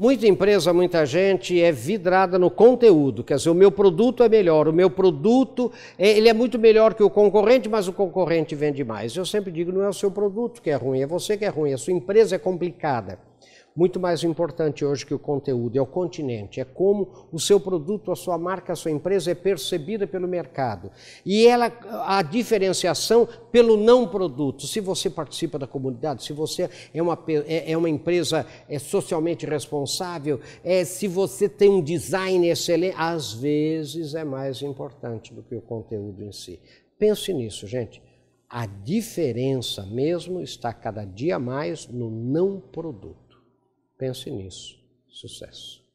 Muita empresa, muita gente é vidrada no conteúdo, quer dizer, o meu produto é melhor, o meu produto é, ele é muito melhor que o concorrente, mas o concorrente vende mais. Eu sempre digo, não é o seu produto que é ruim, é você que é ruim, a sua empresa é complicada muito mais importante hoje que o conteúdo, é o continente, é como o seu produto, a sua marca, a sua empresa é percebida pelo mercado. E ela, a diferenciação pelo não produto. Se você participa da comunidade, se você é uma, é, é uma empresa é socialmente responsável, é, se você tem um design excelente, às vezes é mais importante do que o conteúdo em si. Pense nisso, gente. A diferença mesmo está cada dia mais no não produto. Pense nisso. Sucesso.